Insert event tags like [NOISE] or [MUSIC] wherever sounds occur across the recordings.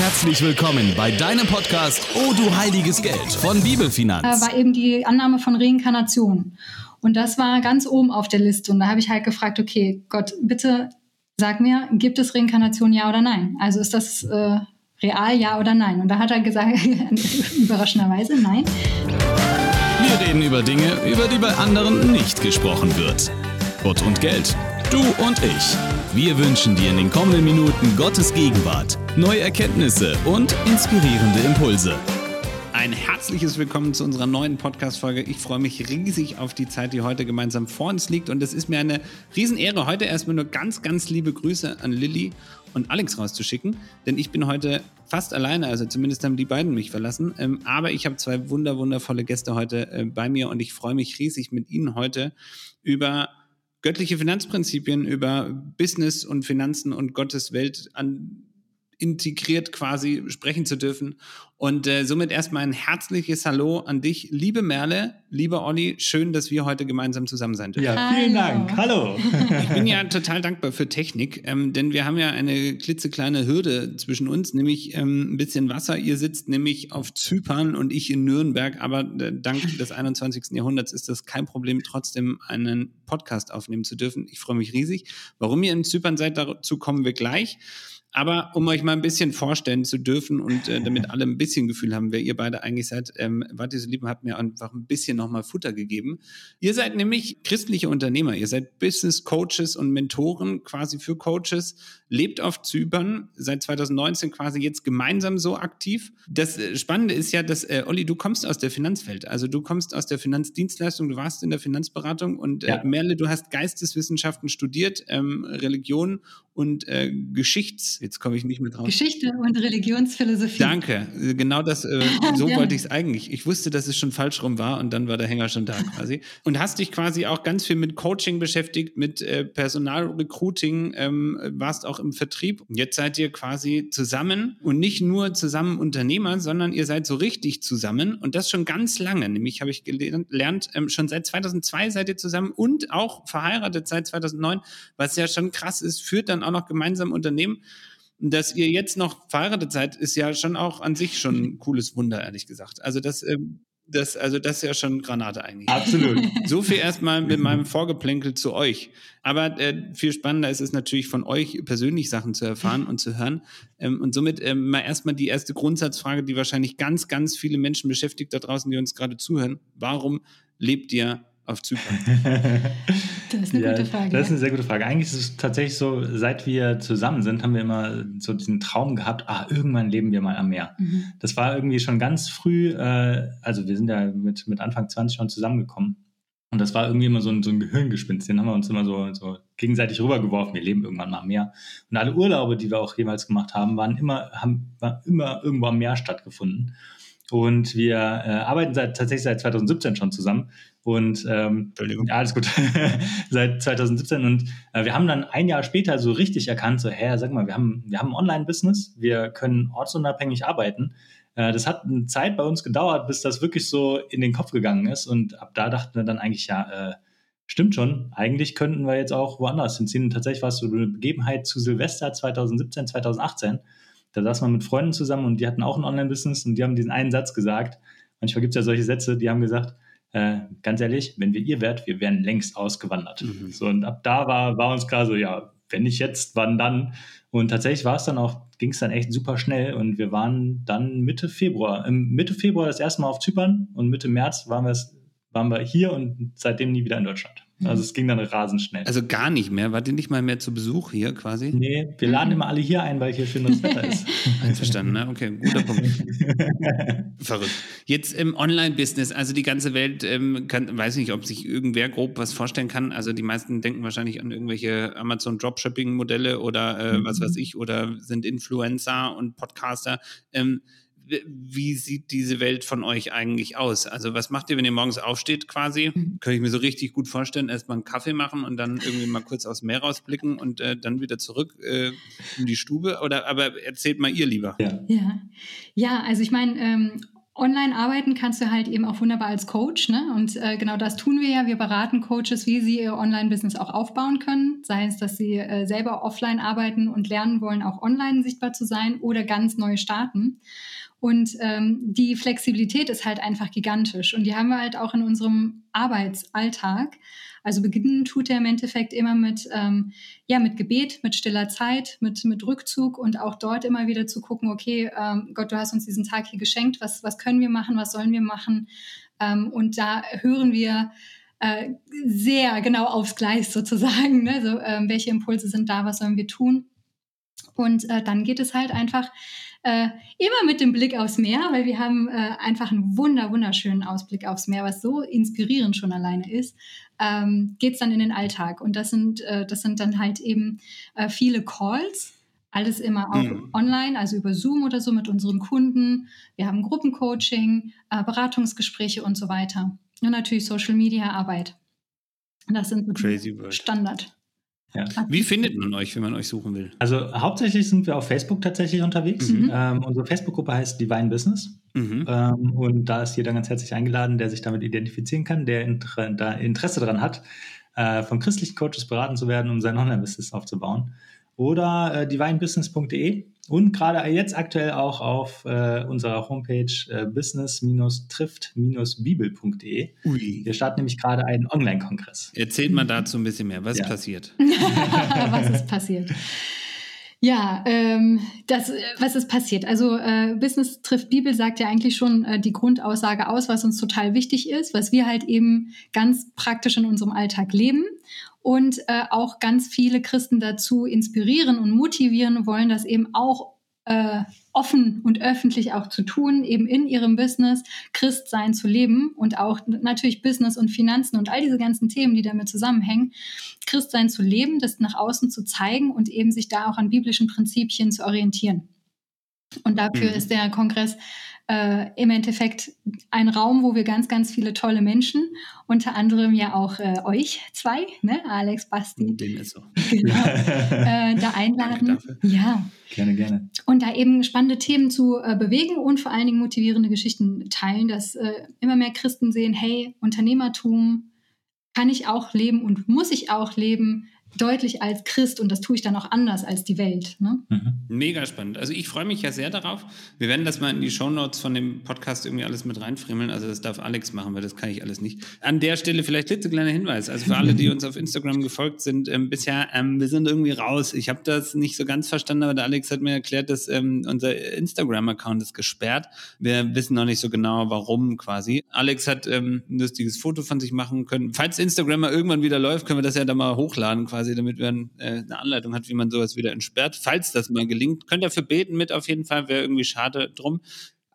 Herzlich willkommen bei deinem Podcast Oh du heiliges Geld von Bibelfinanz. Äh, war eben die Annahme von Reinkarnation. Und das war ganz oben auf der Liste. Und da habe ich halt gefragt, okay, Gott, bitte sag mir, gibt es Reinkarnation ja oder nein? Also ist das äh, real ja oder nein? Und da hat er gesagt, [LAUGHS] überraschenderweise nein. Wir reden über Dinge, über die bei anderen nicht gesprochen wird. Gott und Geld. Du und ich. Wir wünschen dir in den kommenden Minuten Gottes Gegenwart, neue Erkenntnisse und inspirierende Impulse. Ein herzliches Willkommen zu unserer neuen Podcast-Folge. Ich freue mich riesig auf die Zeit, die heute gemeinsam vor uns liegt. Und es ist mir eine Riesenehre, heute erstmal nur ganz, ganz liebe Grüße an Lilly und Alex rauszuschicken. Denn ich bin heute fast alleine, also zumindest haben die beiden mich verlassen. Ähm, aber ich habe zwei wunder, wundervolle Gäste heute äh, bei mir und ich freue mich riesig mit Ihnen heute über göttliche Finanzprinzipien, über Business und Finanzen und Gottes Welt an integriert quasi sprechen zu dürfen. Und äh, somit erstmal ein herzliches Hallo an dich, liebe Merle, lieber Olli. Schön, dass wir heute gemeinsam zusammen sein dürfen. Ja, vielen Hallo. Dank. Hallo. Ich bin ja total dankbar für Technik, ähm, denn wir haben ja eine klitzekleine Hürde zwischen uns, nämlich ähm, ein bisschen Wasser. Ihr sitzt nämlich auf Zypern und ich in Nürnberg, aber äh, dank des 21. Jahrhunderts ist das kein Problem, trotzdem einen Podcast aufnehmen zu dürfen. Ich freue mich riesig. Warum ihr in Zypern seid, dazu kommen wir gleich. Aber um euch mal ein bisschen vorstellen zu dürfen und äh, damit alle ein bisschen Gefühl haben, wer ihr beide eigentlich seid, ähm, wart ihr so lieb und habt mir einfach ein bisschen nochmal Futter gegeben. Ihr seid nämlich christliche Unternehmer. Ihr seid Business Coaches und Mentoren quasi für Coaches, lebt auf Zypern, seit 2019 quasi jetzt gemeinsam so aktiv. Das äh, Spannende ist ja, dass, äh, Olli, du kommst aus der Finanzwelt. Also du kommst aus der Finanzdienstleistung, du warst in der Finanzberatung und äh, ja. Merle, du hast Geisteswissenschaften studiert, ähm, Religion und äh, Geschichts jetzt komme ich nicht mehr drauf. Geschichte und Religionsphilosophie. Danke, genau das, äh, so [LAUGHS] ja. wollte ich es eigentlich. Ich wusste, dass es schon falsch rum war und dann war der Hänger schon da quasi. Und hast dich quasi auch ganz viel mit Coaching beschäftigt, mit äh, Personalrecruiting, ähm, warst auch im Vertrieb. Jetzt seid ihr quasi zusammen und nicht nur zusammen Unternehmer, sondern ihr seid so richtig zusammen und das schon ganz lange. Nämlich habe ich gelernt, ähm, schon seit 2002 seid ihr zusammen und auch verheiratet seit 2009, was ja schon krass ist, führt dann auch noch gemeinsam Unternehmen dass ihr jetzt noch verheiratet seid, ist ja schon auch an sich schon ein cooles Wunder, ehrlich gesagt. Also das, ähm, das, also das ist ja schon Granate eigentlich. Absolut. [LAUGHS] So viel erstmal mit meinem Vorgeplänkel zu euch. Aber äh, viel spannender ist es natürlich von euch persönlich Sachen zu erfahren und zu hören. Ähm, und somit ähm, mal erstmal die erste Grundsatzfrage, die wahrscheinlich ganz, ganz viele Menschen beschäftigt da draußen, die uns gerade zuhören. Warum lebt ihr auf Zypern? [LAUGHS] Das ist eine ja, gute Frage. Das ist eine sehr gute Frage. Eigentlich ist es tatsächlich so, seit wir zusammen sind, haben wir immer so diesen Traum gehabt, ah, irgendwann leben wir mal am Meer. Mhm. Das war irgendwie schon ganz früh, äh, also wir sind ja mit, mit Anfang 20 schon zusammengekommen. Und das war irgendwie immer so ein, so ein Gehirngespinst. Den haben wir uns immer so, so gegenseitig rübergeworfen. Wir leben irgendwann mal am Meer. Und alle Urlaube, die wir auch jeweils gemacht haben, waren immer, haben war immer irgendwo am Meer stattgefunden. Und wir äh, arbeiten seit, tatsächlich seit 2017 schon zusammen. Und ähm, ja, alles gut. [LAUGHS] seit 2017. Und äh, wir haben dann ein Jahr später so richtig erkannt, so, hä, sag mal, wir haben, wir haben ein Online-Business, wir können ortsunabhängig arbeiten. Äh, das hat eine Zeit bei uns gedauert, bis das wirklich so in den Kopf gegangen ist. Und ab da dachten wir dann eigentlich, ja, äh, stimmt schon, eigentlich könnten wir jetzt auch woanders hinziehen. Und tatsächlich war es so eine Begebenheit zu Silvester 2017, 2018 da saß man mit Freunden zusammen und die hatten auch ein Online-Business und die haben diesen einen Satz gesagt. Manchmal gibt es ja solche Sätze, die haben gesagt, äh, ganz ehrlich, wenn wir ihr wärt, wir wären längst ausgewandert. Mhm. So, und ab da war, war uns klar so, ja, wenn nicht jetzt, wann dann? Und tatsächlich war es dann auch, ging es dann echt super schnell und wir waren dann Mitte Februar, Mitte Februar das erste Mal auf Zypern und Mitte März waren wir, waren wir hier und seitdem nie wieder in Deutschland. Also es ging dann rasend schnell. Also gar nicht mehr? Wart ihr nicht mal mehr zu Besuch hier quasi? Nee, wir laden immer alle hier ein, weil hier schönes [LAUGHS] Wetter ist. Einverstanden, ne? Okay, guter Punkt. [LAUGHS] Verrückt. Jetzt im Online-Business, also die ganze Welt, ähm, kann, weiß nicht, ob sich irgendwer grob was vorstellen kann. Also die meisten denken wahrscheinlich an irgendwelche Amazon Dropshipping-Modelle oder äh, mhm. was weiß ich, oder sind Influencer und Podcaster. Ähm, wie sieht diese Welt von euch eigentlich aus? Also was macht ihr, wenn ihr morgens aufsteht quasi? Mhm. Könnte ich mir so richtig gut vorstellen, erstmal einen Kaffee machen und dann irgendwie mal kurz aus dem Meer rausblicken und äh, dann wieder zurück äh, in die Stube? Oder aber erzählt mal ihr lieber. Ja, ja, ja also ich meine, ähm, online arbeiten kannst du halt eben auch wunderbar als Coach. Ne? Und äh, genau das tun wir ja. Wir beraten Coaches, wie sie ihr Online-Business auch aufbauen können. Sei es, dass sie äh, selber offline arbeiten und lernen wollen, auch online sichtbar zu sein oder ganz neu starten. Und ähm, die Flexibilität ist halt einfach gigantisch. Und die haben wir halt auch in unserem Arbeitsalltag. Also beginnen tut er im Endeffekt immer mit, ähm, ja, mit Gebet, mit stiller Zeit, mit, mit Rückzug und auch dort immer wieder zu gucken, okay, ähm, Gott, du hast uns diesen Tag hier geschenkt, was, was können wir machen, was sollen wir machen? Ähm, und da hören wir äh, sehr genau aufs Gleis sozusagen, ne? so, ähm, welche Impulse sind da, was sollen wir tun? Und äh, dann geht es halt einfach äh, immer mit dem Blick aufs Meer, weil wir haben äh, einfach einen wunder, wunderschönen Ausblick aufs Meer, was so inspirierend schon alleine ist, ähm, geht es dann in den Alltag. Und das sind, äh, das sind dann halt eben äh, viele Calls, alles immer auch mhm. online, also über Zoom oder so mit unseren Kunden. Wir haben Gruppencoaching, äh, Beratungsgespräche und so weiter. Und natürlich Social Media Arbeit. Das sind so Standard. Ja. Wie findet man euch, wenn man euch suchen will? Also hauptsächlich sind wir auf Facebook tatsächlich unterwegs. Mhm. Ähm, unsere Facebook-Gruppe heißt Divine Business. Mhm. Ähm, und da ist jeder ganz herzlich eingeladen, der sich damit identifizieren kann, der Inter da Interesse daran hat, äh, von christlichen Coaches beraten zu werden, um sein Online-Business aufzubauen. Oder äh, divinebusiness.de und gerade jetzt aktuell auch auf äh, unserer Homepage äh, business-trift-bibel.de. Wir starten nämlich gerade einen Online-Kongress. Erzählt mal dazu ein bisschen mehr. Was ja. ist passiert? [LAUGHS] was ist passiert? Ja, ähm, das, was ist passiert? Also äh, Business trifft Bibel sagt ja eigentlich schon äh, die Grundaussage aus, was uns total wichtig ist, was wir halt eben ganz praktisch in unserem Alltag leben und äh, auch ganz viele Christen dazu inspirieren und motivieren wollen, das eben auch äh, offen und öffentlich auch zu tun, eben in ihrem Business Christsein zu leben und auch natürlich Business und Finanzen und all diese ganzen Themen, die damit zusammenhängen, Christsein zu leben, das nach außen zu zeigen und eben sich da auch an biblischen Prinzipien zu orientieren. Und dafür mhm. ist der Kongress äh, im Endeffekt ein Raum, wo wir ganz, ganz viele tolle Menschen, unter anderem ja auch äh, euch zwei, ne? Alex, Basti, ist so. [LAUGHS] genau, äh, da einladen. Ja. Gerne, gerne. Und da eben spannende Themen zu äh, bewegen und vor allen Dingen motivierende Geschichten teilen, dass äh, immer mehr Christen sehen, hey, Unternehmertum kann ich auch leben und muss ich auch leben deutlich als Christ und das tue ich dann auch anders als die Welt. Ne? Mhm. Mega spannend. Also ich freue mich ja sehr darauf. Wir werden das mal in die Shownotes von dem Podcast irgendwie alles mit reinfriemeln. Also das darf Alex machen, weil das kann ich alles nicht. An der Stelle vielleicht klitzekleiner Hinweis. Also für alle, die uns auf Instagram gefolgt sind, ähm, bisher, ähm, wir sind irgendwie raus. Ich habe das nicht so ganz verstanden, aber der Alex hat mir erklärt, dass ähm, unser Instagram-Account ist gesperrt. Wir wissen noch nicht so genau, warum quasi. Alex hat ähm, ein lustiges Foto von sich machen können. Falls Instagram mal irgendwann wieder läuft, können wir das ja dann mal hochladen quasi quasi, damit man äh, eine Anleitung hat, wie man sowas wieder entsperrt. Falls das mal gelingt, könnt ihr dafür beten mit auf jeden Fall, wäre irgendwie schade drum.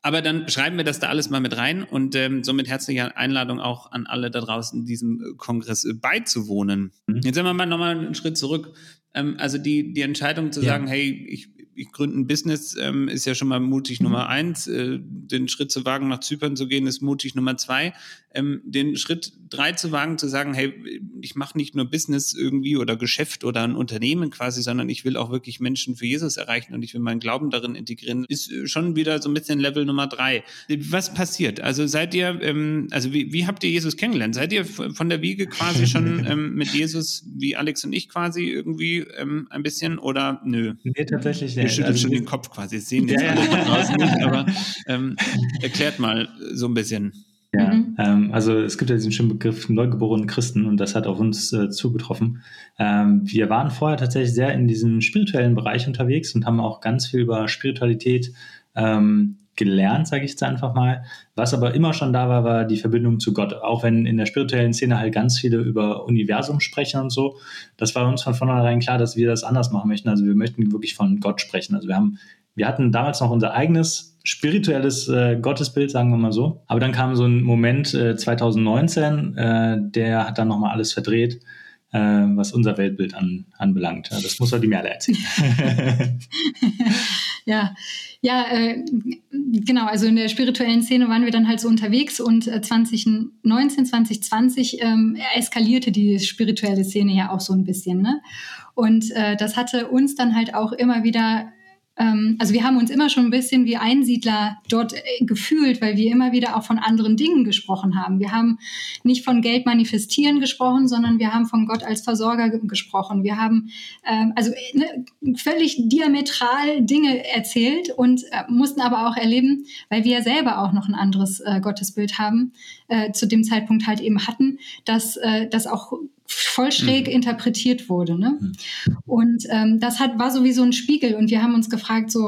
Aber dann schreiben wir das da alles mal mit rein und ähm, somit herzliche Einladung auch an alle da draußen, diesem Kongress beizuwohnen. Mhm. Jetzt sind wir mal nochmal einen Schritt zurück. Ähm, also die, die Entscheidung zu ja. sagen, hey, ich, ich gründe ein Business, ähm, ist ja schon mal mutig mhm. Nummer eins. Äh, den Schritt zu wagen, nach Zypern zu gehen, ist mutig Nummer zwei. Ähm, den Schritt drei zu wagen, zu sagen, hey, ich mache nicht nur Business irgendwie oder Geschäft oder ein Unternehmen quasi, sondern ich will auch wirklich Menschen für Jesus erreichen und ich will meinen Glauben darin integrieren, ist schon wieder so ein bisschen Level Nummer drei. Was passiert? Also seid ihr, ähm, also wie, wie habt ihr Jesus kennengelernt? Seid ihr von der Wiege quasi [LAUGHS] schon ähm, mit Jesus, wie Alex und ich quasi irgendwie ähm, ein bisschen oder nö? Nee, tatsächlich. Ihr schüttelt also, schon den Kopf quasi. Das sehen jetzt ja, alle draußen nicht, aber [LAUGHS] ähm, erklärt mal so ein bisschen. Ja, mhm. ähm, also es gibt ja diesen schönen Begriff neugeborenen Christen und das hat auf uns äh, zugetroffen. Ähm, wir waren vorher tatsächlich sehr in diesem spirituellen Bereich unterwegs und haben auch ganz viel über Spiritualität ähm, gelernt, sage ich jetzt einfach mal. Was aber immer schon da war, war die Verbindung zu Gott. Auch wenn in der spirituellen Szene halt ganz viele über Universum sprechen und so. Das war uns von vornherein klar, dass wir das anders machen möchten. Also wir möchten wirklich von Gott sprechen. Also wir haben, wir hatten damals noch unser eigenes spirituelles äh, Gottesbild, sagen wir mal so. Aber dann kam so ein Moment äh, 2019, äh, der hat dann nochmal alles verdreht äh, was unser Weltbild an, anbelangt. Das muss er die Merle erzählen. [LAUGHS] [LAUGHS] ja, ja, äh, genau. Also in der spirituellen Szene waren wir dann halt so unterwegs und äh, 2019, 2020 ähm, eskalierte die spirituelle Szene ja auch so ein bisschen. Ne? Und äh, das hatte uns dann halt auch immer wieder also wir haben uns immer schon ein bisschen wie Einsiedler dort äh, gefühlt, weil wir immer wieder auch von anderen Dingen gesprochen haben. Wir haben nicht von Geld manifestieren gesprochen, sondern wir haben von Gott als Versorger gesprochen. Wir haben ähm, also ne, völlig diametral Dinge erzählt und äh, mussten aber auch erleben, weil wir selber auch noch ein anderes äh, Gottesbild haben, äh, zu dem Zeitpunkt halt eben hatten, dass äh, das auch voll schräg mhm. interpretiert wurde. Ne? Mhm. Und ähm, das hat, war sowieso ein Spiegel und wir haben uns gefragt, so,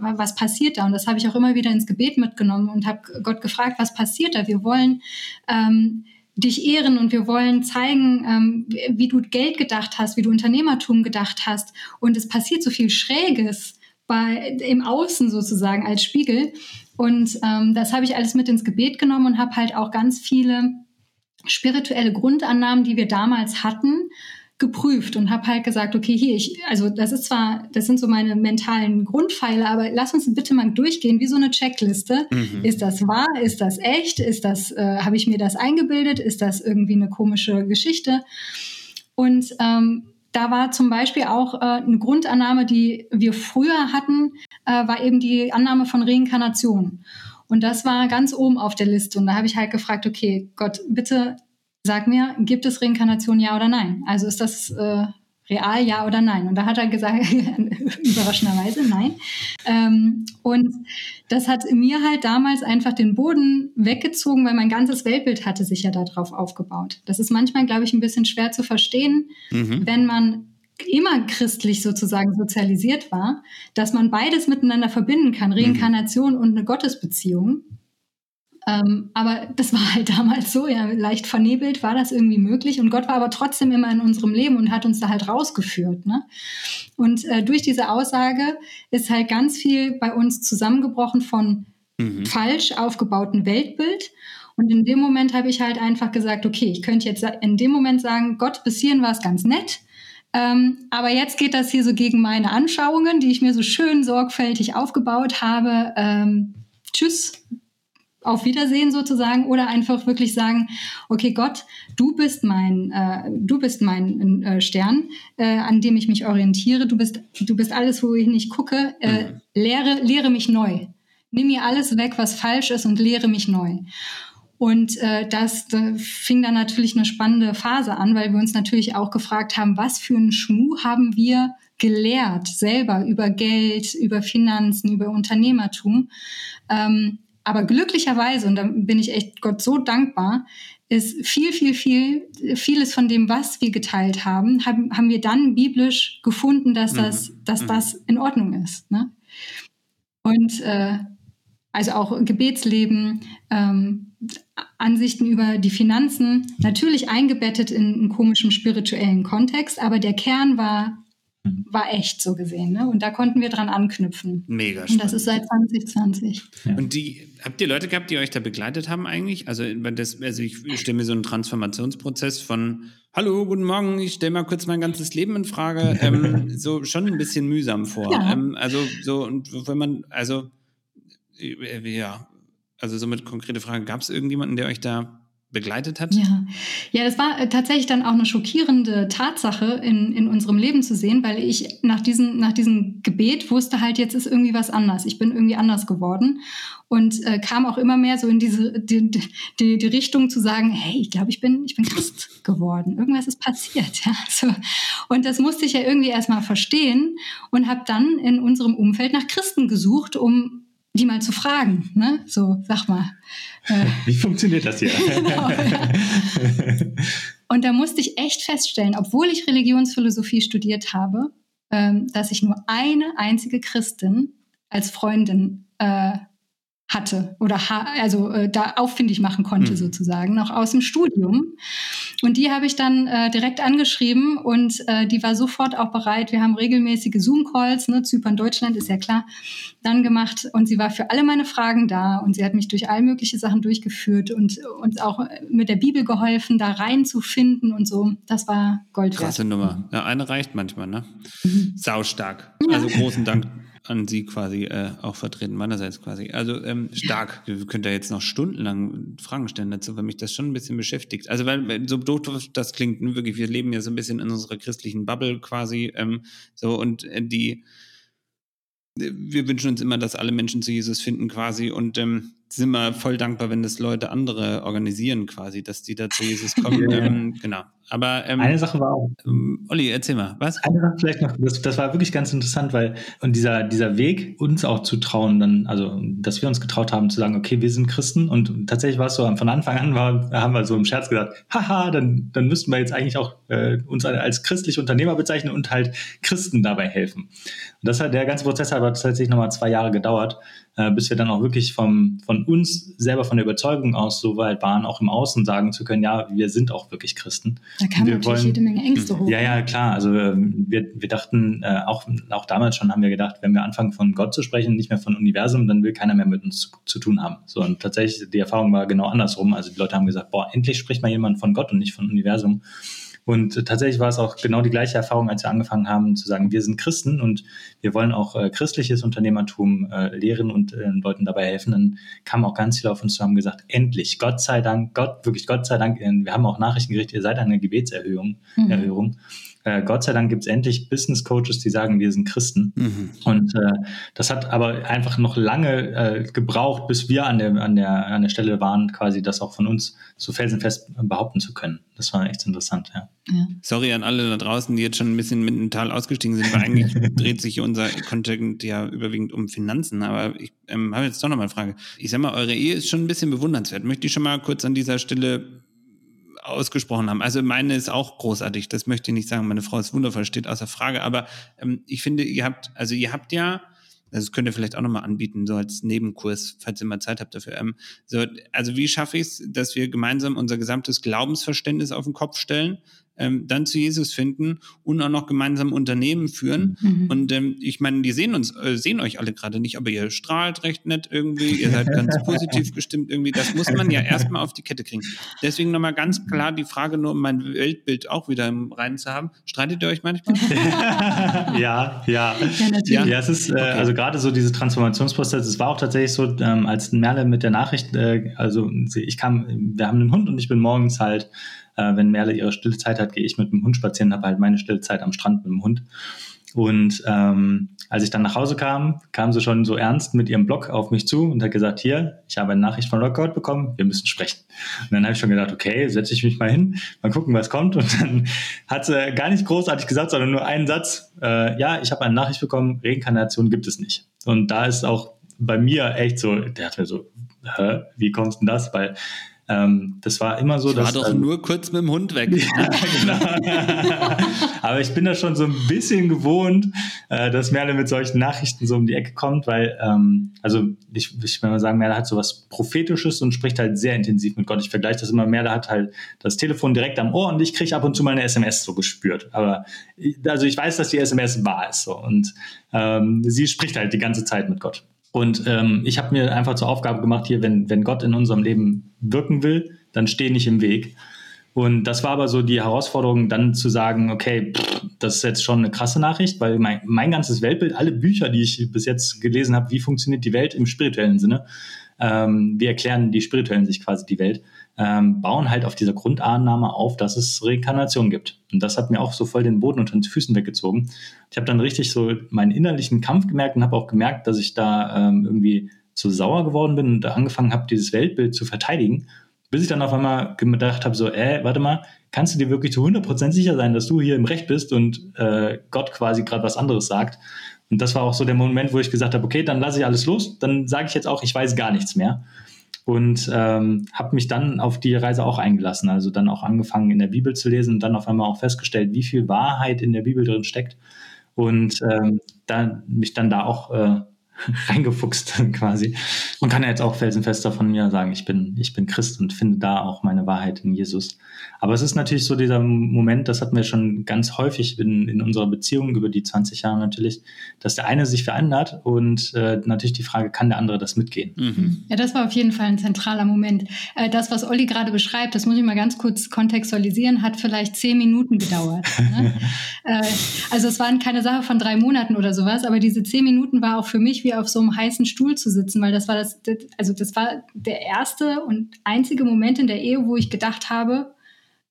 was passiert da? Und das habe ich auch immer wieder ins Gebet mitgenommen und habe Gott gefragt, was passiert da? Wir wollen ähm, dich ehren und wir wollen zeigen, ähm, wie du Geld gedacht hast, wie du Unternehmertum gedacht hast. Und es passiert so viel Schräges bei, im Außen sozusagen als Spiegel. Und ähm, das habe ich alles mit ins Gebet genommen und habe halt auch ganz viele spirituelle Grundannahmen, die wir damals hatten, geprüft und habe halt gesagt, okay, hier, ich, also das ist zwar, das sind so meine mentalen Grundpfeile, aber lass uns bitte mal durchgehen, wie so eine Checkliste. Mhm. Ist das wahr? Ist das echt? Ist das, äh, habe ich mir das eingebildet? Ist das irgendwie eine komische Geschichte? Und ähm, da war zum Beispiel auch äh, eine Grundannahme, die wir früher hatten, äh, war eben die Annahme von Reinkarnation. Und das war ganz oben auf der Liste. Und da habe ich halt gefragt, okay, Gott, bitte sag mir, gibt es Reinkarnation ja oder nein? Also ist das äh, real ja oder nein? Und da hat er gesagt, [LAUGHS] überraschenderweise nein. Ähm, und das hat mir halt damals einfach den Boden weggezogen, weil mein ganzes Weltbild hatte sich ja darauf aufgebaut. Das ist manchmal, glaube ich, ein bisschen schwer zu verstehen, mhm. wenn man immer christlich sozusagen sozialisiert war, dass man beides miteinander verbinden kann, Reinkarnation mhm. und eine Gottesbeziehung. Ähm, aber das war halt [LAUGHS] damals so, ja, leicht vernebelt war das irgendwie möglich und Gott war aber trotzdem immer in unserem Leben und hat uns da halt rausgeführt. Ne? Und äh, durch diese Aussage ist halt ganz viel bei uns zusammengebrochen von mhm. falsch aufgebauten Weltbild. Und in dem Moment habe ich halt einfach gesagt, okay, ich könnte jetzt in dem Moment sagen, Gott, bis hierhin war es ganz nett. Ähm, aber jetzt geht das hier so gegen meine Anschauungen, die ich mir so schön sorgfältig aufgebaut habe. Ähm, tschüss, auf Wiedersehen sozusagen oder einfach wirklich sagen, okay Gott, du bist mein, äh, du bist mein äh, Stern, äh, an dem ich mich orientiere. Du bist, du bist alles, wo ich nicht gucke. Äh, mhm. Lehre, lehre mich neu. Nimm mir alles weg, was falsch ist und lehre mich neu. Und äh, das da fing dann natürlich eine spannende Phase an, weil wir uns natürlich auch gefragt haben, was für einen Schmuh haben wir gelehrt selber über Geld, über Finanzen, über Unternehmertum. Ähm, aber glücklicherweise, und da bin ich echt Gott so dankbar, ist viel, viel, viel, vieles von dem, was wir geteilt haben, haben, haben wir dann biblisch gefunden, dass das, mhm. dass mhm. das in Ordnung ist. Ne? Und äh, also auch Gebetsleben, ähm, Ansichten über die Finanzen, natürlich eingebettet in einen komischen spirituellen Kontext, aber der Kern war, war echt so gesehen. Ne? Und da konnten wir dran anknüpfen. Mega spannend. Und das ist seit 2020. Ja. Und die, habt ihr Leute gehabt, die euch da begleitet haben eigentlich? Also, das, also ich stelle mir so einen Transformationsprozess von Hallo, guten Morgen, ich stelle mal kurz mein ganzes Leben in Frage, [LAUGHS] ähm, so schon ein bisschen mühsam vor. Ja. Ähm, also so, und wenn man, also äh, ja, also somit konkrete Frage, gab es irgendjemanden, der euch da begleitet hat? Ja, ja das war äh, tatsächlich dann auch eine schockierende Tatsache in, in unserem Leben zu sehen, weil ich nach, diesen, nach diesem Gebet wusste halt, jetzt ist irgendwie was anders. Ich bin irgendwie anders geworden und äh, kam auch immer mehr so in diese die, die, die Richtung zu sagen, hey, ich glaube, ich bin, ich bin Christ geworden. Irgendwas ist passiert. [LAUGHS] Ja? So. Und das musste ich ja irgendwie erstmal verstehen und habe dann in unserem Umfeld nach Christen gesucht, um die mal zu fragen. Ne? So, sag mal. Äh, [LAUGHS] Wie funktioniert das hier? [LAUGHS] genau, ja. Und da musste ich echt feststellen, obwohl ich Religionsphilosophie studiert habe, ähm, dass ich nur eine einzige Christin als Freundin äh, hatte oder ha also äh, da auffindig machen konnte mhm. sozusagen, noch aus dem Studium. Und die habe ich dann äh, direkt angeschrieben und äh, die war sofort auch bereit. Wir haben regelmäßige Zoom-Calls, ne, Zypern, Deutschland ist ja klar, dann gemacht und sie war für alle meine Fragen da und sie hat mich durch all mögliche Sachen durchgeführt und uns auch mit der Bibel geholfen, da reinzufinden und so. Das war Gold. Krasse Nummer. Ja, eine reicht manchmal, ne? Mhm. Sau stark. Also großen Dank [LAUGHS] an Sie quasi äh, auch vertreten, meinerseits quasi. Also ähm, stark. Wir können da jetzt noch stundenlang Fragen stellen dazu, weil mich das schon ein bisschen beschäftigt. Also weil so doof das klingt, ne, wirklich, wir leben ja so ein bisschen in unserer christlichen Bubble quasi. Ähm, so und äh, die wir wünschen uns immer, dass alle Menschen zu Jesus finden quasi und ähm, sind wir voll dankbar, wenn das Leute andere organisieren quasi, dass die da zu Jesus kommen. ähm, genau. Aber ähm, eine Sache war auch. Ähm, Olli, erzähl mal, was? Eine Sache vielleicht noch, das, das, war wirklich ganz interessant, weil und dieser, dieser Weg, uns auch zu trauen, dann, also dass wir uns getraut haben zu sagen, okay, wir sind Christen und tatsächlich war es so, von Anfang an war, haben wir so im Scherz gesagt, haha, dann, dann müssten wir jetzt eigentlich auch äh, uns als christliche Unternehmer bezeichnen und halt Christen dabei helfen. Und das hat der ganze Prozess hat aber tatsächlich nochmal zwei Jahre gedauert, äh, bis wir dann auch wirklich vom, von uns selber von der Überzeugung aus so weit waren, auch im Außen sagen zu können, ja, wir sind auch wirklich Christen. Da kam wir natürlich wollen, jede Menge Ängste hoch. Ja, ja, klar. Also ähm, wir, wir dachten, äh, auch, auch damals schon haben wir gedacht, wenn wir anfangen von Gott zu sprechen, nicht mehr von Universum, dann will keiner mehr mit uns zu, zu tun haben. So, und tatsächlich, die Erfahrung war genau andersrum. Also die Leute haben gesagt, boah, endlich spricht mal jemand von Gott und nicht von Universum. Und tatsächlich war es auch genau die gleiche Erfahrung, als wir angefangen haben zu sagen, wir sind Christen und wir wollen auch äh, christliches Unternehmertum äh, lehren und äh, Leuten dabei helfen. Dann kamen auch ganz viele auf uns zu haben gesagt, endlich, Gott sei Dank, Gott, wirklich Gott sei Dank, wir haben auch Nachrichten gerichtet, ihr seid eine Gebetserhöhung. Mhm. Erhörung äh, Gott sei Dank gibt es endlich Business Coaches, die sagen, wir sind Christen. Mhm. Und äh, das hat aber einfach noch lange äh, gebraucht, bis wir an der, an, der, an der Stelle waren, quasi das auch von uns so felsenfest behaupten zu können. Das war echt interessant, ja. ja. Sorry an alle da draußen, die jetzt schon ein bisschen mit dem Tal ausgestiegen sind, weil eigentlich [LAUGHS] dreht sich unser Content ja überwiegend um Finanzen. Aber ich ähm, habe jetzt doch noch mal eine Frage. Ich sag mal, eure Ehe ist schon ein bisschen bewundernswert. Möchte ich schon mal kurz an dieser Stelle ausgesprochen haben. Also meine ist auch großartig, das möchte ich nicht sagen. Meine Frau ist wundervoll, steht außer Frage. Aber ähm, ich finde, ihr habt, also ihr habt ja, das könnt ihr vielleicht auch nochmal anbieten, so als Nebenkurs, falls ihr mal Zeit habt dafür. Ähm, so, also wie schaffe ich es, dass wir gemeinsam unser gesamtes Glaubensverständnis auf den Kopf stellen? Ähm, dann zu Jesus finden und auch noch gemeinsam Unternehmen führen. Mhm. Und ähm, ich meine, die sehen uns, äh, sehen euch alle gerade nicht, aber ihr strahlt recht nett irgendwie, ihr seid [LAUGHS] ganz positiv gestimmt irgendwie. Das muss man ja erstmal auf die Kette kriegen. Deswegen nochmal ganz klar die Frage, nur um mein Weltbild auch wieder im Reinen zu haben. Streitet ihr euch manchmal? [LAUGHS] ja, ja. Ja, ja, es ist, äh, okay. also gerade so diese Transformationsprozess, es war auch tatsächlich so, ähm, als Merle mit der Nachricht, äh, also ich kam, wir haben einen Hund und ich bin morgens halt äh, wenn Merle ihre stille Zeit hat, gehe ich mit dem Hund spazieren, habe halt meine stille Zeit am Strand mit dem Hund. Und ähm, als ich dann nach Hause kam, kam sie schon so ernst mit ihrem Blog auf mich zu und hat gesagt, hier, ich habe eine Nachricht von Lockout bekommen, wir müssen sprechen. Und dann habe ich schon gedacht, okay, setze ich mich mal hin, mal gucken, was kommt. Und dann hat sie gar nicht großartig gesagt, sondern nur einen Satz, äh, ja, ich habe eine Nachricht bekommen, Reinkarnation gibt es nicht. Und da ist auch bei mir echt so, der hat mir so, Hä, wie kommst denn das? Weil ähm, das war immer so, ich dass. war doch ähm, nur kurz mit dem Hund weg. [LAUGHS] ja, genau. [LAUGHS] Aber ich bin da schon so ein bisschen gewohnt, äh, dass Merle mit solchen Nachrichten so um die Ecke kommt, weil, ähm, also ich, ich will mal sagen, Merle hat so was Prophetisches und spricht halt sehr intensiv mit Gott. Ich vergleiche das immer, Merle hat halt das Telefon direkt am Ohr und ich kriege ab und zu mal eine SMS so gespürt. Aber also ich weiß, dass die SMS wahr ist so und ähm, sie spricht halt die ganze Zeit mit Gott. Und ähm, ich habe mir einfach zur Aufgabe gemacht, hier, wenn, wenn Gott in unserem Leben wirken will, dann steh nicht im Weg. Und das war aber so die Herausforderung, dann zu sagen, okay, pff, das ist jetzt schon eine krasse Nachricht, weil mein, mein ganzes Weltbild, alle Bücher, die ich bis jetzt gelesen habe, wie funktioniert die Welt im spirituellen Sinne, ähm, wie erklären die Spirituellen sich quasi die Welt, ähm, bauen halt auf dieser Grundannahme auf, dass es Reinkarnation gibt. Und das hat mir auch so voll den Boden unter den Füßen weggezogen. Ich habe dann richtig so meinen innerlichen Kampf gemerkt und habe auch gemerkt, dass ich da ähm, irgendwie zu sauer geworden bin und angefangen habe, dieses Weltbild zu verteidigen, bis ich dann auf einmal gedacht habe, so, äh, warte mal, kannst du dir wirklich zu 100% sicher sein, dass du hier im Recht bist und äh, Gott quasi gerade was anderes sagt? Und das war auch so der Moment, wo ich gesagt habe, okay, dann lasse ich alles los, dann sage ich jetzt auch, ich weiß gar nichts mehr und ähm, habe mich dann auf die Reise auch eingelassen. Also dann auch angefangen in der Bibel zu lesen und dann auf einmal auch festgestellt, wie viel Wahrheit in der Bibel drin steckt und ähm, dann, mich dann da auch äh, [LAUGHS] reingefuchst quasi und kann jetzt auch felsenfester von mir sagen, ich bin, ich bin Christ und finde da auch meine Wahrheit in Jesus. Aber es ist natürlich so dieser Moment, das hatten wir schon ganz häufig in, in unserer Beziehung über die 20 Jahre natürlich, dass der eine sich verändert und äh, natürlich die Frage, kann der andere das mitgehen? Mhm. Ja, das war auf jeden Fall ein zentraler Moment. Äh, das, was Olli gerade beschreibt, das muss ich mal ganz kurz kontextualisieren, hat vielleicht zehn Minuten gedauert. ne? [LAUGHS] äh, also es waren keine Sache von drei Monaten oder sowas, aber diese zehn Minuten war auch für mich wie auf so einem heißen Stuhl zu sitzen, weil das war das, also das war der erste und einzige Moment in der Ehe, wo ich gedacht habe,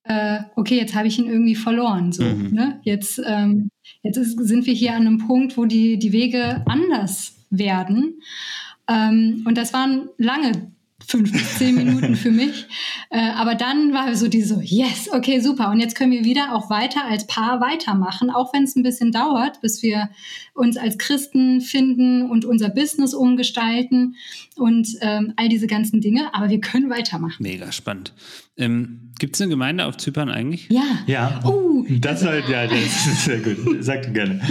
äh, okay, jetzt habe ich ihn irgendwie verloren. So, mhm. ne? Jetzt, ähm, Jetzt ist, sind wir hier an einem Punkt, wo die, die Wege anders werden. Ähm, und das waren lange fünf bis zehn Minuten für mich. [LAUGHS] Äh, aber dann war so die so, yes, okay, super. Und jetzt können wir wieder auch weiter als Paar weitermachen, auch wenn es ein bisschen dauert, bis wir uns als Christen finden und unser Business umgestalten und ähm, all diese ganzen Dinge. Aber wir können weitermachen. Mega spannend. Ähm, Gibt es eine Gemeinde auf Zypern eigentlich? Ja. Ja. Oh, das, halt, ja, das ist [LAUGHS] sehr gut. Sag gerne.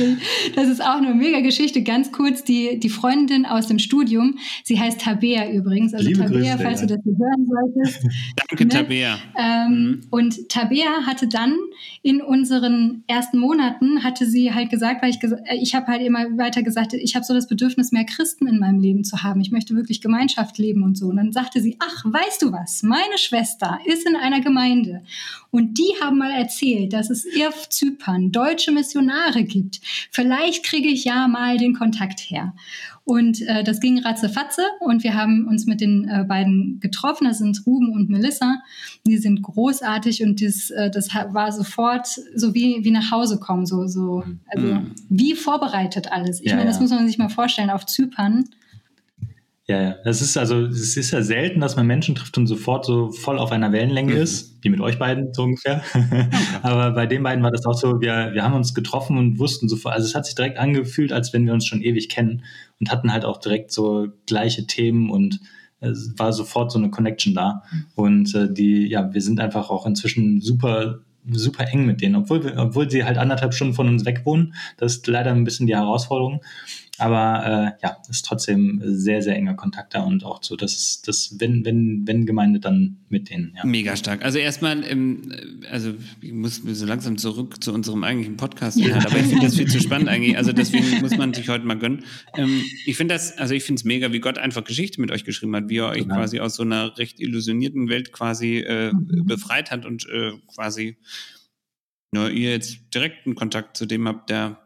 Das ist auch eine mega Geschichte. Ganz kurz, die, die Freundin aus dem Studium, sie heißt Tabea übrigens. Also Liebe Tabea, Grüße, falls ja. du das hier hören solltest. Danke, Ne? Tabea. Ähm, Mhm. Und Tabea hatte dann in unseren ersten Monaten, hatte sie halt gesagt, weil ich, äh, ich habe halt immer weiter gesagt, ich habe so das Bedürfnis, mehr Christen in meinem Leben zu haben. Ich möchte wirklich Gemeinschaft leben und so. Und dann sagte sie, ach, weißt du was, meine Schwester ist in einer Gemeinde und die haben mal erzählt, dass es auf Zypern deutsche Missionare gibt. Vielleicht kriege ich ja mal den Kontakt her. Und äh, das ging ratzefatze und wir haben uns mit den äh, beiden getroffen. Das sind Ruben und Melissa. Die sind großartig und das, äh, das war sofort so wie, wie nach Hause kommen, so, so also Mhm. wie vorbereitet alles. Ich Ja, meine, das ja. muss man sich mal vorstellen auf Zypern. Ja, ja. Das ist also, es ist ja selten, dass man Menschen trifft und sofort so voll auf einer Wellenlänge Mhm. ist, wie mit euch beiden so ungefähr. [LAUGHS] Aber bei den beiden war das auch so, wir, wir haben uns getroffen und wussten sofort, also es hat sich direkt angefühlt, als wenn wir uns schon ewig kennen und hatten halt auch direkt so gleiche Themen und es war sofort so eine Connection da. Und äh, die, ja, wir sind einfach auch inzwischen super super eng mit denen, obwohl, wir, obwohl sie halt anderthalb Stunden von uns weg wohnen. Das ist leider ein bisschen die Herausforderung. Aber äh, ja, ist trotzdem sehr, sehr enger Kontakt da und auch so, dass das, wenn, wenn, wenn Gemeinde, dann mit denen, ja. Mega stark. Also erstmal, ähm, also ich muss so langsam zurück zu unserem eigentlichen Podcast, ja. aber ich finde das viel zu [LAUGHS] spannend eigentlich. Also deswegen muss man sich heute mal gönnen. Ähm, ich finde das, also ich finde es mega, wie Gott einfach Geschichte mit euch geschrieben hat, wie er euch Genau. quasi aus so einer recht illusionierten Welt quasi äh, Mhm. befreit hat und äh, quasi nur ihr jetzt direkten Kontakt zu dem habt, der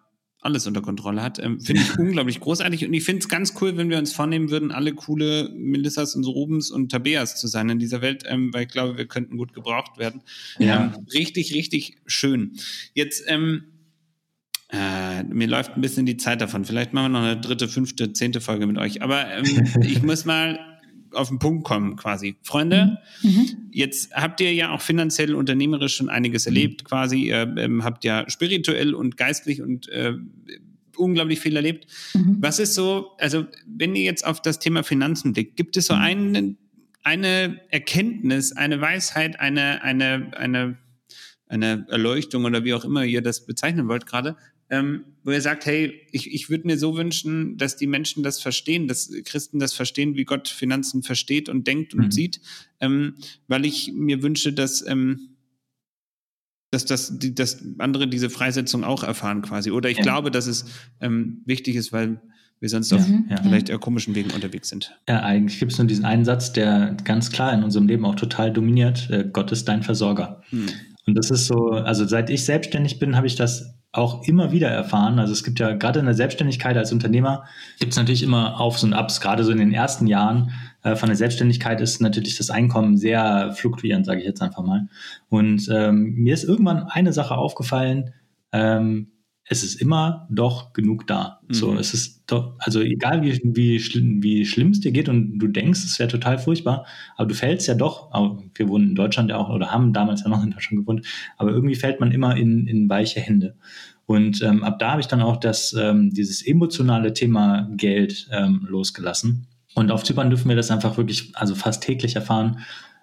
alles unter Kontrolle hat. Ähm, finde ich [LAUGHS] unglaublich großartig und ich finde es ganz cool, wenn wir uns vornehmen würden, alle coole Melissas und Rubens und Tabeas zu sein in dieser Welt, ähm, weil ich glaube, wir könnten gut gebraucht werden. Ja. Ähm, richtig, richtig schön. Jetzt, ähm, äh, mir läuft ein bisschen die Zeit davon. Vielleicht machen wir noch eine dritte, fünfte, zehnte Folge mit euch. Aber ähm, [LAUGHS] ich muss mal auf den Punkt kommen quasi. Freunde, Mhm. Jetzt habt ihr ja auch finanziell unternehmerisch schon einiges erlebt, quasi. Ihr ähm, habt ja spirituell und geistlich und äh, unglaublich viel erlebt. Mhm. Was ist so, also wenn ihr jetzt auf das Thema Finanzen blickt, gibt es so eine, eine Erkenntnis, eine Weisheit, eine, eine, eine, eine Erleuchtung oder wie auch immer ihr das bezeichnen wollt gerade, ähm, wo ihr sagt, hey, ich, ich würde mir so wünschen, dass die Menschen das verstehen, dass Christen das verstehen, wie Gott Finanzen versteht und denkt und Mhm. sieht, ähm, weil ich mir wünsche, dass, ähm, dass, das, die, dass andere diese Freisetzung auch erfahren quasi. Oder ich Ja. glaube, dass es ähm, wichtig ist, weil wir sonst Ja, auf ja. vielleicht eher komischen Wegen unterwegs sind. Ja, eigentlich gibt es nur diesen einen Satz, der ganz klar in unserem Leben auch total dominiert. Äh, Gott ist dein Versorger. Hm. Und das ist so, also seit ich selbstständig bin, habe ich das auch immer wieder erfahren. Also es gibt ja gerade in der Selbstständigkeit als Unternehmer, gibt es natürlich immer Aufs und Abs. Gerade so in den ersten Jahren äh, von der Selbstständigkeit ist natürlich das Einkommen sehr fluktuierend, sage ich jetzt einfach mal. Und ähm, mir ist irgendwann eine Sache aufgefallen, ähm, es ist immer doch genug da. So, Mhm. es ist doch, also egal wie, wie, schlimm, wie schlimm es dir geht und du denkst, es wäre total furchtbar, aber du fällst ja doch, wir wohnen in Deutschland ja auch oder haben damals ja noch in Deutschland gewohnt, aber irgendwie fällt man immer in, in weiche Hände. Und ähm, ab da habe ich dann auch das, ähm, dieses emotionale Thema Geld ähm, losgelassen. Und auf Zypern dürfen wir das einfach wirklich, also fast täglich erfahren,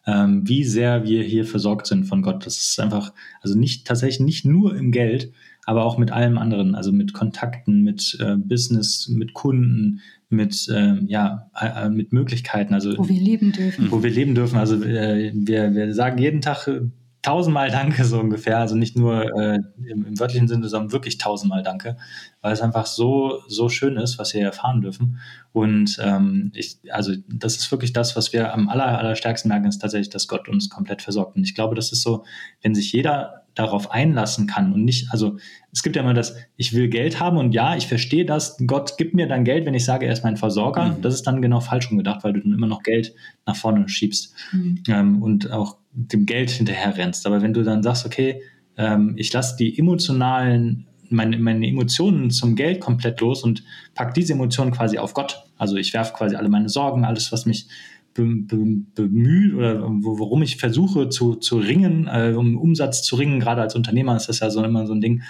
ähm, wie sehr wir hier versorgt sind von Gott. Das ist einfach, also nicht tatsächlich nicht nur im Geld, aber auch mit allem anderen, also mit Kontakten, mit äh, Business, mit Kunden, mit ähm, ja, äh, äh, mit Möglichkeiten, also Wo wir leben dürfen. wo wir leben dürfen. Also äh, wir, wir sagen jeden Tag äh, tausendmal Danke [LAUGHS] so ungefähr. Also nicht nur äh, im, im wörtlichen Sinne, sondern wirklich tausendmal Danke, weil es einfach so so schön ist, was wir erfahren dürfen. Und ähm, ich, also das ist wirklich das, was wir am aller, allerstärksten merken, ist tatsächlich, dass Gott uns komplett versorgt. Und ich glaube, das ist so, wenn sich jeder darauf einlassen kann und nicht, also es gibt ja immer das, ich will Geld haben und ja, ich verstehe das, Gott gibt mir dann Geld, wenn ich sage, er ist mein Versorger. Mhm. Das ist dann genau falsch rum gedacht, weil du dann immer noch Geld nach vorne schiebst Mhm. ähm, und auch dem Geld hinterher rennst. Aber wenn du dann sagst, okay, ähm, ich lasse die emotionalen meine, meine Emotionen zum Geld komplett los und packe diese Emotionen quasi auf Gott. Also ich werfe quasi alle meine Sorgen, alles, was mich bemüht oder worum ich versuche zu, zu ringen, äh, um Umsatz zu ringen. Gerade als Unternehmer ist das ja so immer so ein Ding.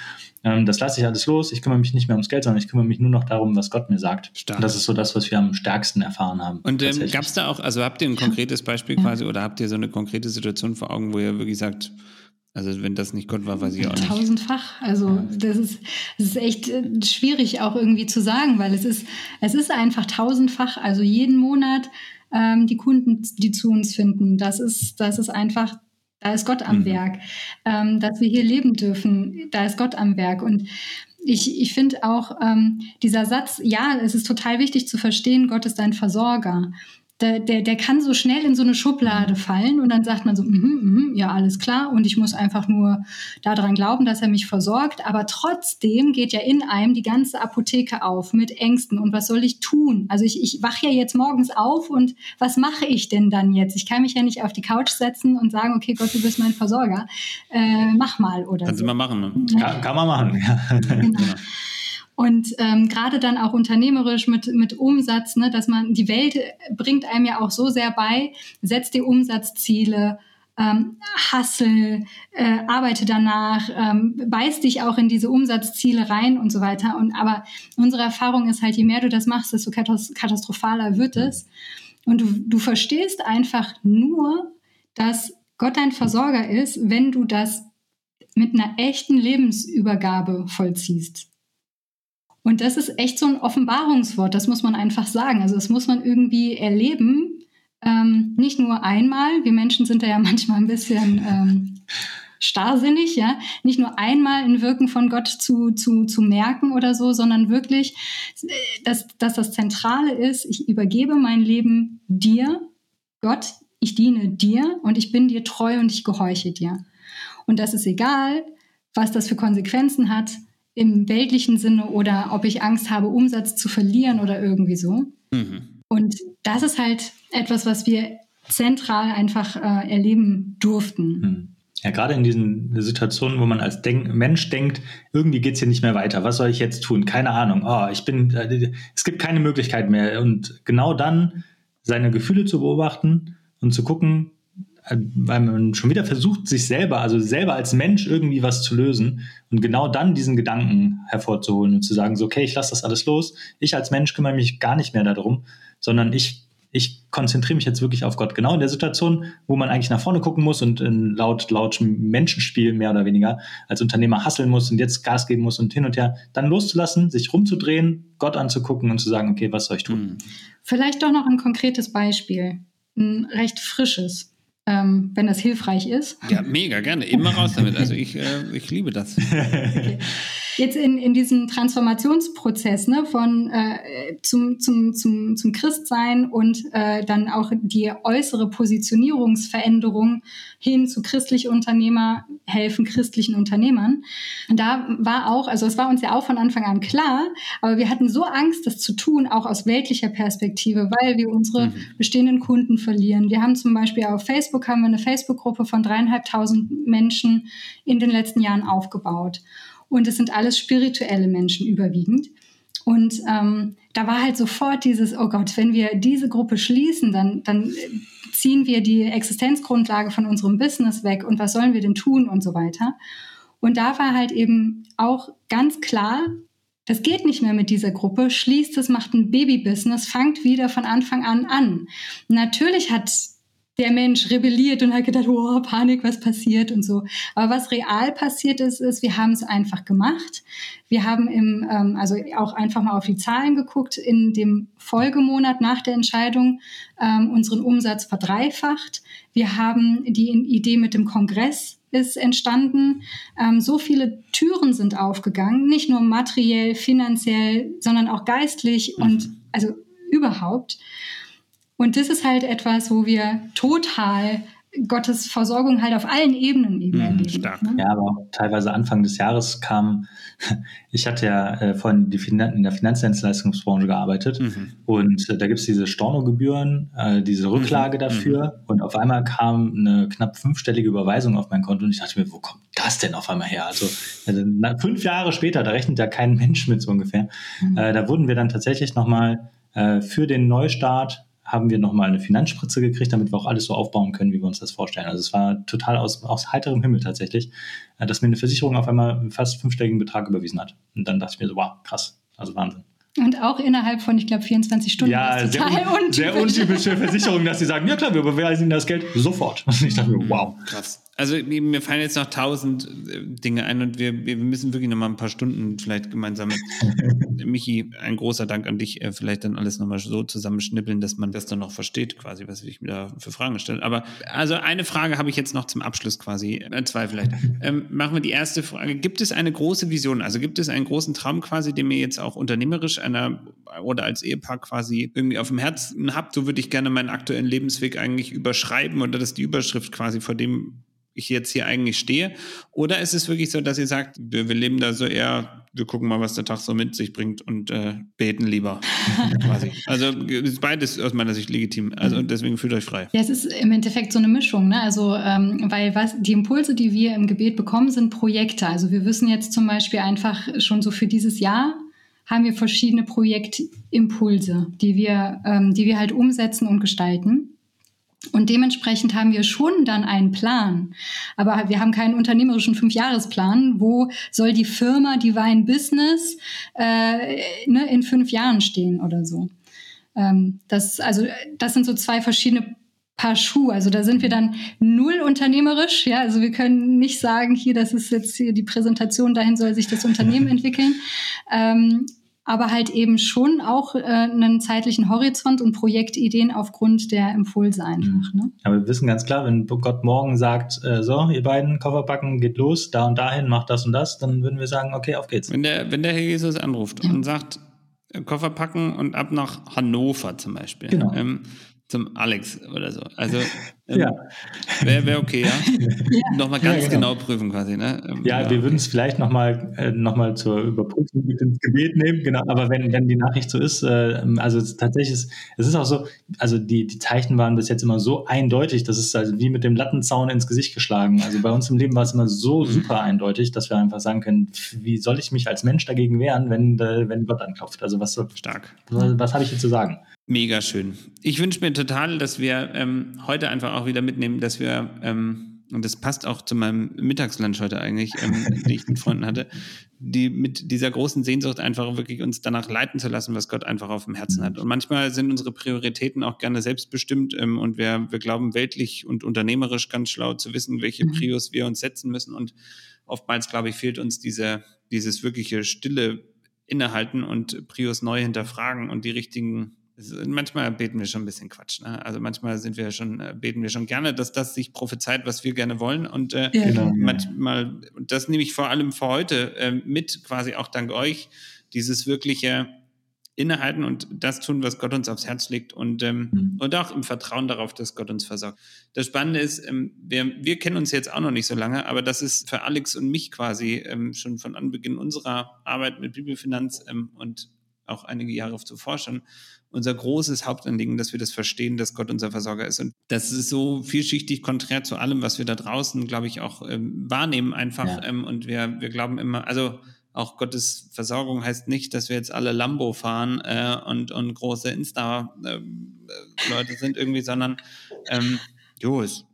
Ähm, das lasse ich alles los. Ich kümmere mich nicht mehr ums Geld, sondern ich kümmere mich nur noch darum, was Gott mir sagt. Stark. Und das ist so das, was wir am stärksten erfahren haben. Und ähm, gab es da auch, also habt ihr ein konkretes Beispiel ja. quasi oder habt ihr so eine konkrete Situation vor Augen, wo ihr wirklich sagt, also wenn das nicht Gott war, weiß ich auch nicht. Tausendfach. Also das ist, das ist echt äh, schwierig auch irgendwie zu sagen, weil es ist, es ist einfach tausendfach. Also jeden Monat ähm, die Kunden, die zu uns finden. Das ist, das ist einfach, da ist Gott am mhm. Werk. Ähm, dass wir hier leben dürfen, da ist Gott am Werk. Und ich, ich finde auch ähm, dieser Satz, ja, es ist total wichtig zu verstehen, Gott ist dein Versorger der, der, der kann so schnell in so eine Schublade fallen und dann sagt man so, mm -hmm, mm -hmm, ja, alles klar und ich muss einfach nur daran glauben, dass er mich versorgt. Aber trotzdem geht ja in einem die ganze Apotheke auf mit Ängsten und was soll ich tun? Also ich, ich wache ja jetzt morgens auf und was mache ich denn dann jetzt? Ich kann mich ja nicht auf die Couch setzen und sagen, okay, Gott, du bist mein Versorger. Äh, mach mal oder Kannst so. du mal machen. Ne? Kann, kann man machen. Ja. Genau. Und ähm, gerade dann auch unternehmerisch mit, mit Umsatz, ne, dass man die Welt bringt einem ja auch so sehr bei, setzt die Umsatzziele, ähm, hustle, äh, arbeite danach, ähm, beiß dich auch in diese Umsatzziele rein und so weiter. Und aber unsere Erfahrung ist halt, je mehr du das machst, desto katastrophaler wird es. Und du, du verstehst einfach nur, dass Gott dein Versorger ist, wenn du das mit einer echten Lebensübergabe vollziehst. Und das ist echt so ein Offenbarungswort, das muss man einfach sagen. Also das muss man irgendwie erleben. Ähm, nicht nur einmal, wir Menschen sind da ja [LAUGHS] manchmal ein bisschen ähm, starrsinnig, ja, nicht nur einmal ein Wirken von Gott zu, zu, zu merken oder so, sondern wirklich, dass, dass das Zentrale ist, ich übergebe mein Leben dir, Gott, ich diene dir und ich bin dir treu und ich gehorche dir. Und das ist egal, was das für Konsequenzen hat, im weltlichen Sinne oder ob ich Angst habe, Umsatz zu verlieren oder irgendwie so. Mhm. Und das ist halt etwas, was wir zentral einfach äh, erleben durften. Mhm. Ja, gerade in diesen Situationen, wo man als Denk Mensch denkt, irgendwie geht es hier nicht mehr weiter. Was soll ich jetzt tun? Keine Ahnung. Oh, ich bin, äh, es gibt keine Möglichkeit mehr. Und genau dann seine Gefühle zu beobachten und zu gucken, weil man schon wieder versucht, sich selber, also selber als Mensch irgendwie was zu lösen und genau dann diesen Gedanken hervorzuholen und zu sagen, so, okay, ich lasse das alles los. Ich als Mensch kümmere mich gar nicht mehr darum, sondern ich, ich konzentriere mich jetzt wirklich auf Gott. Genau in der Situation, wo man eigentlich nach vorne gucken muss und in laut, laut Menschenspiel mehr oder weniger als Unternehmer hasseln muss und jetzt Gas geben muss und hin und her, dann loszulassen, sich rumzudrehen, Gott anzugucken und zu sagen, okay, was soll ich tun? Hm. Vielleicht doch noch ein konkretes Beispiel, ein recht frisches ähm, wenn das hilfreich ist. Ja, mega, gerne. Immer raus damit. Also ich, äh, ich liebe das. [LAUGHS] Okay. Jetzt in, in diesem Transformationsprozess ne, von äh, zum, zum, zum, zum Christsein und äh, dann auch die äußere Positionierungsveränderung hin zu christliche Unternehmer helfen christlichen Unternehmern. Und da war auch, also es war uns ja auch von Anfang an klar, aber wir hatten so Angst, das zu tun, auch aus weltlicher Perspektive, weil wir unsere mhm. bestehenden Kunden verlieren. Wir haben zum Beispiel auf Facebook haben wir eine Facebook-Gruppe von dreieinhalbtausend Menschen in den letzten Jahren aufgebaut. Und es sind alles spirituelle Menschen überwiegend. Und ähm, da war halt sofort dieses, oh Gott, wenn wir diese Gruppe schließen, dann, dann ziehen wir die Existenzgrundlage von unserem Business weg und was sollen wir denn tun und so weiter. Und da war halt eben auch ganz klar, das geht nicht mehr mit dieser Gruppe, schließt es, macht ein Baby-Business, fangt wieder von Anfang an an. Natürlich hat der Mensch rebelliert und hat gedacht, oh, Panik, was passiert und so. Aber was real passiert ist, ist, wir haben es einfach gemacht. Wir haben im, ähm, also auch einfach mal auf die Zahlen geguckt, in dem Folgemonat nach der Entscheidung ähm, unseren Umsatz verdreifacht. Wir haben die Idee mit dem Kongress ist entstanden. Ähm, so viele Türen sind aufgegangen, nicht nur materiell, finanziell, sondern auch geistlich mhm. und also überhaupt. Und das ist halt etwas, wo wir total Gottes Versorgung halt auf allen Ebenen eben Mhm, erleben. stark. Ne? Ja, aber auch teilweise Anfang des Jahres kam, [LAUGHS] ich hatte ja äh, vorhin in der Finanzdienstleistungsbranche gearbeitet Mhm. und äh, da gibt es diese Stornogebühren, äh, diese Rücklage Mhm, dafür und auf einmal kam eine knapp fünfstellige Überweisung auf mein Konto und ich dachte mir, wo kommt das denn auf einmal her? Also, also na, fünf Jahre später, da rechnet ja kein [LAUGHS] Mensch mit so ungefähr. Mhm. Äh, da wurden wir dann tatsächlich nochmal äh, für den Neustart haben wir nochmal eine Finanzspritze gekriegt, damit wir auch alles so aufbauen können, wie wir uns das vorstellen. Also es war total aus, aus heiterem Himmel tatsächlich, äh, dass mir eine Versicherung auf einmal einen fast fünfstelligen Betrag überwiesen hat. Und dann dachte ich mir so, wow, krass, also Wahnsinn. Und auch innerhalb von, ich glaube, 24 Stunden. Ja, sehr, un sehr untypische [LAUGHS] Versicherung, dass sie sagen, ja klar, wir überweisen Ihnen das Geld sofort. Und ich dachte mir, wow. Krass. Also mir fallen jetzt noch tausend äh, Dinge ein und wir, wir müssen wirklich noch mal ein paar Stunden vielleicht gemeinsam. [LAUGHS] Michi, ein großer Dank an dich. äh, Vielleicht dann alles nochmal so zusammenschnippeln, dass man das dann noch versteht, quasi, was ich mir da für Fragen stelle. Aber also eine Frage habe ich jetzt noch zum Abschluss quasi, äh, zwei vielleicht. [LAUGHS] Ähm, machen wir die erste Frage. Gibt es eine große Vision? Also gibt es einen großen Traum quasi, den mir jetzt auch unternehmerisch einer oder als Ehepaar quasi irgendwie auf dem Herzen habt? So würde ich gerne meinen aktuellen Lebensweg eigentlich überschreiben oder das ist die Überschrift quasi, vor dem ich jetzt hier eigentlich stehe? Oder ist es wirklich so, dass ihr sagt, wir, wir leben da so eher, wir gucken mal, was der Tag so mit sich bringt und äh, beten lieber. [LAUGHS] Also ist beides aus meiner Sicht legitim. Also deswegen fühlt euch frei. Ja, es ist im Endeffekt so eine Mischung, ne? Also, ähm, weil was die Impulse, die wir im Gebet bekommen, sind Projekte. Also wir wissen jetzt zum Beispiel einfach schon so für dieses Jahr haben wir verschiedene Projektimpulse, die wir, ähm, die wir halt umsetzen und gestalten. Und dementsprechend haben wir schon dann einen Plan. Aber wir haben keinen unternehmerischen Fünfjahresplan. Wo soll die Firma Divine Business äh, ne, in fünf Jahren stehen oder so? Ähm, das, also, das sind so zwei verschiedene Paar Schuhe. Also da sind wir dann null unternehmerisch. Ja, also wir können nicht sagen, hier, das ist jetzt hier die Präsentation, dahin soll sich das Unternehmen [LAUGHS] entwickeln. Ähm, aber halt eben schon auch äh, einen zeitlichen Horizont und Projektideen aufgrund der Impulse einfach. Ne? Aber wir wissen ganz klar, wenn Gott morgen sagt, äh, so, ihr beiden, Koffer packen, geht los, da und dahin, macht das und das, dann würden wir sagen, okay, auf geht's. Wenn der, wenn der Herr Jesus anruft Ja. und sagt, äh, Koffer packen und ab nach Hannover zum Beispiel. Genau. Ähm, zum Alex oder so. Also [LAUGHS] ähm, Ja. wäre wär okay, ja. [LAUGHS] Nochmal ganz Ja, genau. genau. prüfen quasi, ne? Ähm, Ja, wir würden es vielleicht nochmal äh, noch mal zur Überprüfung mit ins Gebet nehmen, genau. Aber wenn, wenn die Nachricht so ist, äh, also tatsächlich ist, es ist auch so, also die, die Zeichen waren bis jetzt immer so eindeutig, das ist also wie mit dem Lattenzaun ins Gesicht geschlagen. Also bei uns im Leben war es immer so super eindeutig, dass wir einfach sagen können, wie soll ich mich als Mensch dagegen wehren, wenn, äh, wenn Gott anklopft? Also was, Stark. was, was habe ich hier zu sagen? Mega schön. Ich wünsche mir total, dass wir ähm, heute einfach auch wieder mitnehmen, dass wir, ähm, und das passt auch zu meinem Mittagslunch heute eigentlich, ähm, [LAUGHS] den ich mit Freunden hatte, die mit dieser großen Sehnsucht einfach wirklich uns danach leiten zu lassen, was Gott einfach auf dem Herzen hat. Und manchmal sind unsere Prioritäten auch gerne selbstbestimmt ähm, und wir, wir glauben weltlich und unternehmerisch ganz schlau zu wissen, welche Mhm. Prios wir uns setzen müssen. Und oftmals, glaube ich, fehlt uns diese, dieses wirkliche stille Innehalten und Prios neu hinterfragen und die richtigen Manchmal beten wir schon ein bisschen Quatsch. Ne? Also manchmal sind wir schon, äh, beten wir schon gerne, dass das sich prophezeit, was wir gerne wollen. Und äh, Ja, Genau. manchmal, und das nehme ich vor allem für heute äh, mit, quasi auch dank euch, dieses wirkliche Innehalten und das tun, was Gott uns aufs Herz legt und, ähm, Mhm. und auch im Vertrauen darauf, dass Gott uns versorgt. Das Spannende ist, ähm, wir, wir kennen uns jetzt auch noch nicht so lange, aber das ist für Alex und mich quasi ähm, schon von Anbeginn unserer Arbeit mit Bibelfinanz ähm, und auch einige Jahre zuvor schon unser großes Hauptanliegen, dass wir das verstehen, dass Gott unser Versorger ist. Und das ist so vielschichtig konträr zu allem, was wir da draußen, glaube ich, auch ähm, wahrnehmen einfach. Ja. Ähm, und wir, wir glauben immer, also auch Gottes Versorgung heißt nicht, dass wir jetzt alle Lambo fahren äh, und, und große Insta-Leute sind irgendwie, sondern ähm, jo, ist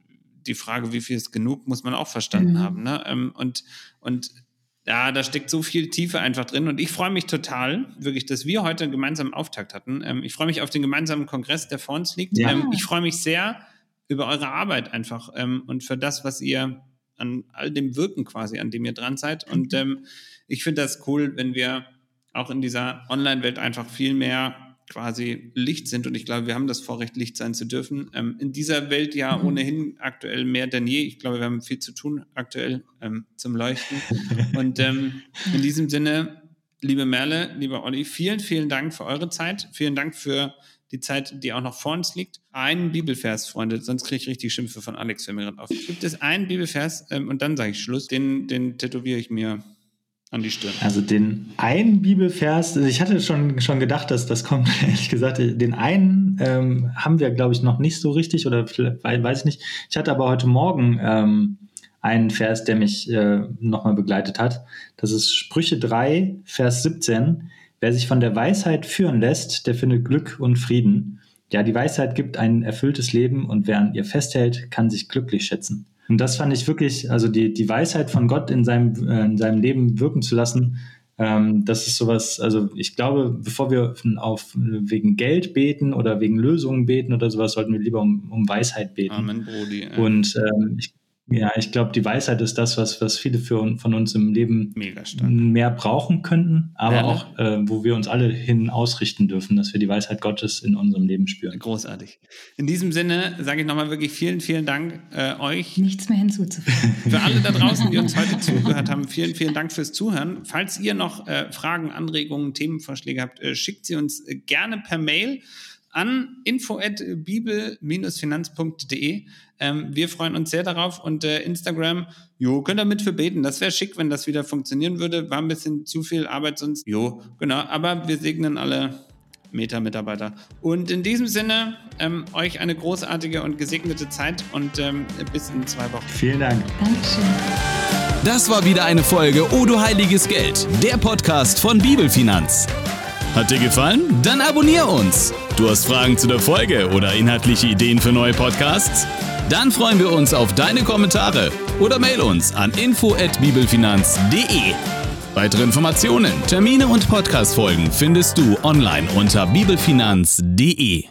die Frage, wie viel ist genug, muss man auch verstanden Mhm. haben. Ne? Ähm, und, und ja, da steckt so viel Tiefe einfach drin und ich freue mich total, wirklich, dass wir heute einen gemeinsamen Auftakt hatten. Ähm, ich freue mich auf den gemeinsamen Kongress, der vor uns liegt. Ja. Ähm, ich freue mich sehr über eure Arbeit einfach ähm, und für das, was ihr an all dem wirken quasi, an dem ihr dran seid. Und ähm, ich finde das cool, wenn wir auch in dieser Online-Welt einfach viel mehr quasi Licht sind. Und ich glaube, wir haben das Vorrecht, Licht sein zu dürfen. Ähm, in dieser Welt ja Mhm. ohnehin aktuell mehr denn je. Ich glaube, wir haben viel zu tun aktuell ähm, zum Leuchten. [LAUGHS] Und ähm, in diesem Sinne, liebe Merle, lieber Olli, vielen, vielen Dank für eure Zeit. Vielen Dank für die Zeit, die auch noch vor uns liegt. Einen Bibelvers, Freunde, sonst kriege ich richtig Schimpfe von Alex, wenn mir gerade auf. Gibt es einen Bibelvers ähm, und dann sage ich Schluss, den, den tätowiere ich mir an die Stirn. Also den einen Bibelvers, also ich hatte schon, schon gedacht, dass das kommt, [LAUGHS] ehrlich gesagt, den einen ähm, haben wir, glaube ich, noch nicht so richtig oder weiß ich nicht. Ich hatte aber heute Morgen ähm, einen Vers, der mich äh, nochmal begleitet hat. Das ist Sprüche 3, Vers 17. Wer sich von der Weisheit führen lässt, der findet Glück und Frieden. Ja, die Weisheit gibt ein erfülltes Leben und wer an ihr festhält, kann sich glücklich schätzen. Und das fand ich wirklich, also die, die Weisheit von Gott in seinem, äh, in seinem Leben wirken zu lassen, ähm, das ist sowas, also ich glaube, bevor wir auf, wegen Geld beten oder wegen Lösungen beten oder sowas, sollten wir lieber um, um Weisheit beten. Amen, Brody. Und ähm, ich ja, ich glaube, die Weisheit ist das, was, was viele für, von uns im Leben mehr brauchen könnten, aber ja, ne? auch, äh, wo wir uns alle hin ausrichten dürfen, dass wir die Weisheit Gottes in unserem Leben spüren. Großartig. In diesem Sinne sage ich nochmal wirklich vielen, vielen Dank äh, euch. Nichts mehr hinzuzufügen. [LAUGHS] Für alle da draußen, die uns heute zugehört haben, vielen, vielen Dank fürs Zuhören. Falls ihr noch äh, Fragen, Anregungen, Themenvorschläge habt, äh, schickt sie uns äh, gerne per Mail an info@bibel-finanz.de. Ähm, wir freuen uns sehr darauf und äh, Instagram, jo, könnt ihr mit für beten. Das wäre schick, wenn das wieder funktionieren würde. War ein bisschen zu viel Arbeit sonst. Jo, genau. Aber wir segnen alle Meta-Mitarbeiter. Und in diesem Sinne, ähm, euch eine großartige und gesegnete Zeit und ähm, bis in zwei Wochen. Vielen Dank. Dankeschön. Das war wieder eine Folge O du heiliges Geld, der Podcast von Bibelfinanz. Hat dir gefallen? Dann abonnier uns. Du hast Fragen zu der Folge oder inhaltliche Ideen für neue Podcasts? Dann freuen wir uns auf deine Kommentare oder mail uns an info@bibelfinanz.de. Weitere Informationen, Termine und Podcastfolgen findest du online unter bibelfinanz.de.